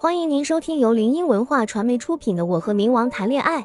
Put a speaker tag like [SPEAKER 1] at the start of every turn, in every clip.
[SPEAKER 1] 欢迎您收听由林音文化传媒出品的《我和冥王谈恋爱》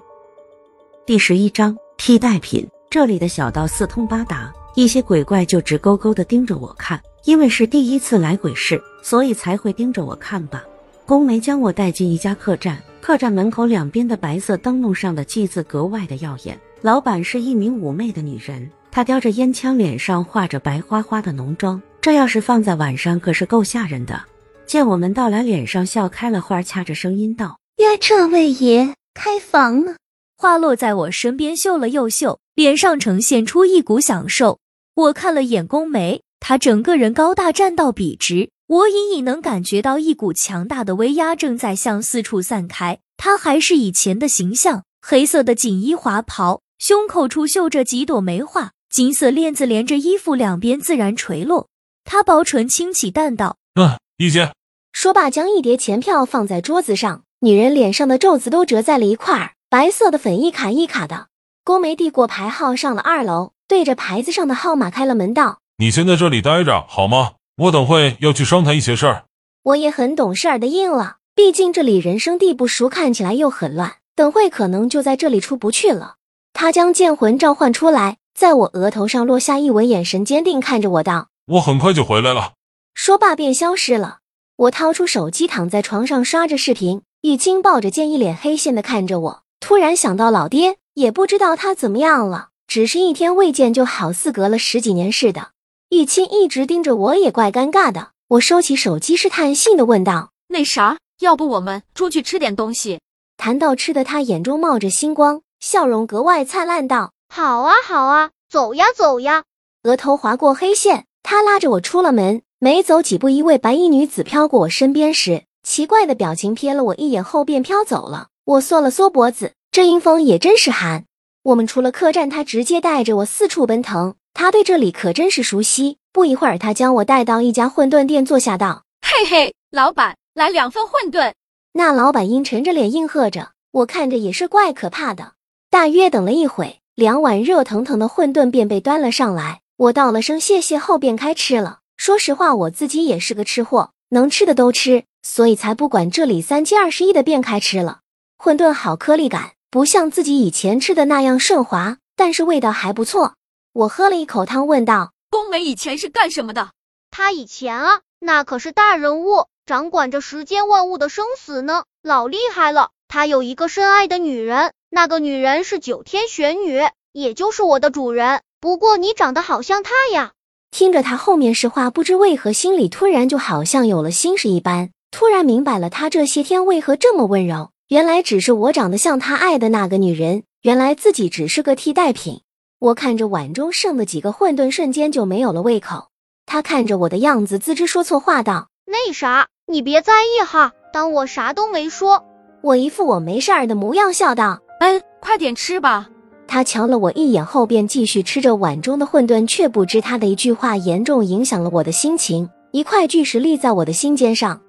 [SPEAKER 2] 第十一章替代品。这里的小道四通八达，一些鬼怪就直勾勾的盯着我看。因为是第一次来鬼市，所以才会盯着我看吧。宫梅将我带进一家客栈，客栈门口两边的白色灯笼上的祭字格外的耀眼。老板是一名妩媚的女人，她叼着烟枪，脸上画着白花花的浓妆，这要是放在晚上，可是够吓人的。见我们到来，脸上笑开了花，掐着声音道：“
[SPEAKER 3] 呀，这位爷开房呢。”
[SPEAKER 4] 花落在我身边，嗅了又嗅，脸上呈现出一股享受。我看了眼宫眉，他整个人高大，站到笔直，我隐隐能感觉到一股强大的威压正在向四处散开。他还是以前的形象，黑色的锦衣华袍，胸口处绣着几朵梅花，金色链子连着衣服两边自然垂落。他薄唇轻启，淡道：“
[SPEAKER 5] 嗯，一姐。”
[SPEAKER 1] 说罢，将一叠钱票放在桌子上，女人脸上的皱子都折在了一块儿。白色的粉一卡一卡的，宫梅递过牌号，上了二楼，对着牌子上的号码开了门，道：“
[SPEAKER 5] 你先在这里待着好吗？我等会要去商谈一些事儿。”
[SPEAKER 1] 我也很懂事儿的应了，毕竟这里人生地不熟，看起来又很乱，等会可能就在这里出不去了。他将剑魂召唤出来，在我额头上落下一吻，眼神坚定看着我道：“
[SPEAKER 5] 我很快就回来了。”
[SPEAKER 1] 说罢便消失了。我掏出手机，躺在床上刷着视频，玉清抱着剑，一脸黑线的看着我。突然想到老爹，也不知道他怎么样了，只是一天未见，就好似隔了十几年似的。玉清一直盯着我，也怪尴尬的。我收起手机，试探性的问道：“
[SPEAKER 6] 那啥，要不我们出去吃点东西？”
[SPEAKER 1] 谈到吃的，他眼中冒着星光，笑容格外灿烂，道：“
[SPEAKER 3] 好啊，好啊，走呀，走呀。”
[SPEAKER 1] 额头划过黑线，他拉着我出了门。没走几步，一位白衣女子飘过我身边时，奇怪的表情瞥了我一眼后便飘走了。我缩了缩脖子，这阴风也真是寒。我们出了客栈，他直接带着我四处奔腾。他对这里可真是熟悉。不一会儿，他将我带到一家混沌店坐下，道：“
[SPEAKER 6] 嘿嘿，老板，来两份混沌。”
[SPEAKER 1] 那老板阴沉着脸应和着，我看着也是怪可怕的。大约等了一会，两碗热腾腾的混沌便被端了上来。我道了声谢谢后，便开吃了。说实话，我自己也是个吃货，能吃的都吃，所以才不管这里三七二十一的便开吃了。混沌好颗粒感，不像自己以前吃的那样顺滑，但是味道还不错。我喝了一口汤，问道：“
[SPEAKER 6] 宫美以前是干什么的？”
[SPEAKER 3] 他以前啊，那可是大人物，掌管着世间万物的生死呢，老厉害了。他有一个深爱的女人，那个女人是九天玄女，也就是我的主人。不过你长得好像她呀。
[SPEAKER 1] 听着他后面是话，不知为何心里突然就好像有了心事一般，突然明白了他这些天为何这么温柔。原来只是我长得像他爱的那个女人，原来自己只是个替代品。我看着碗中剩的几个混沌，瞬间就没有了胃口。他看着我的样子，自知说错话，道：“
[SPEAKER 3] 那啥，你别在意哈，当我啥都没说。”
[SPEAKER 1] 我一副我没事儿的模样，笑道：“
[SPEAKER 6] 嗯，快点吃吧。”
[SPEAKER 1] 他瞧了我一眼后，便继续吃着碗中的混沌，却不知他的一句话严重影响了我的心情，一块巨石立在我的心尖上。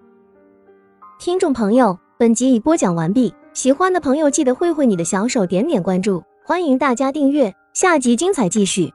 [SPEAKER 1] 听众朋友。本集已播讲完毕，喜欢的朋友记得挥挥你的小手，点点关注，欢迎大家订阅，下集精彩继续。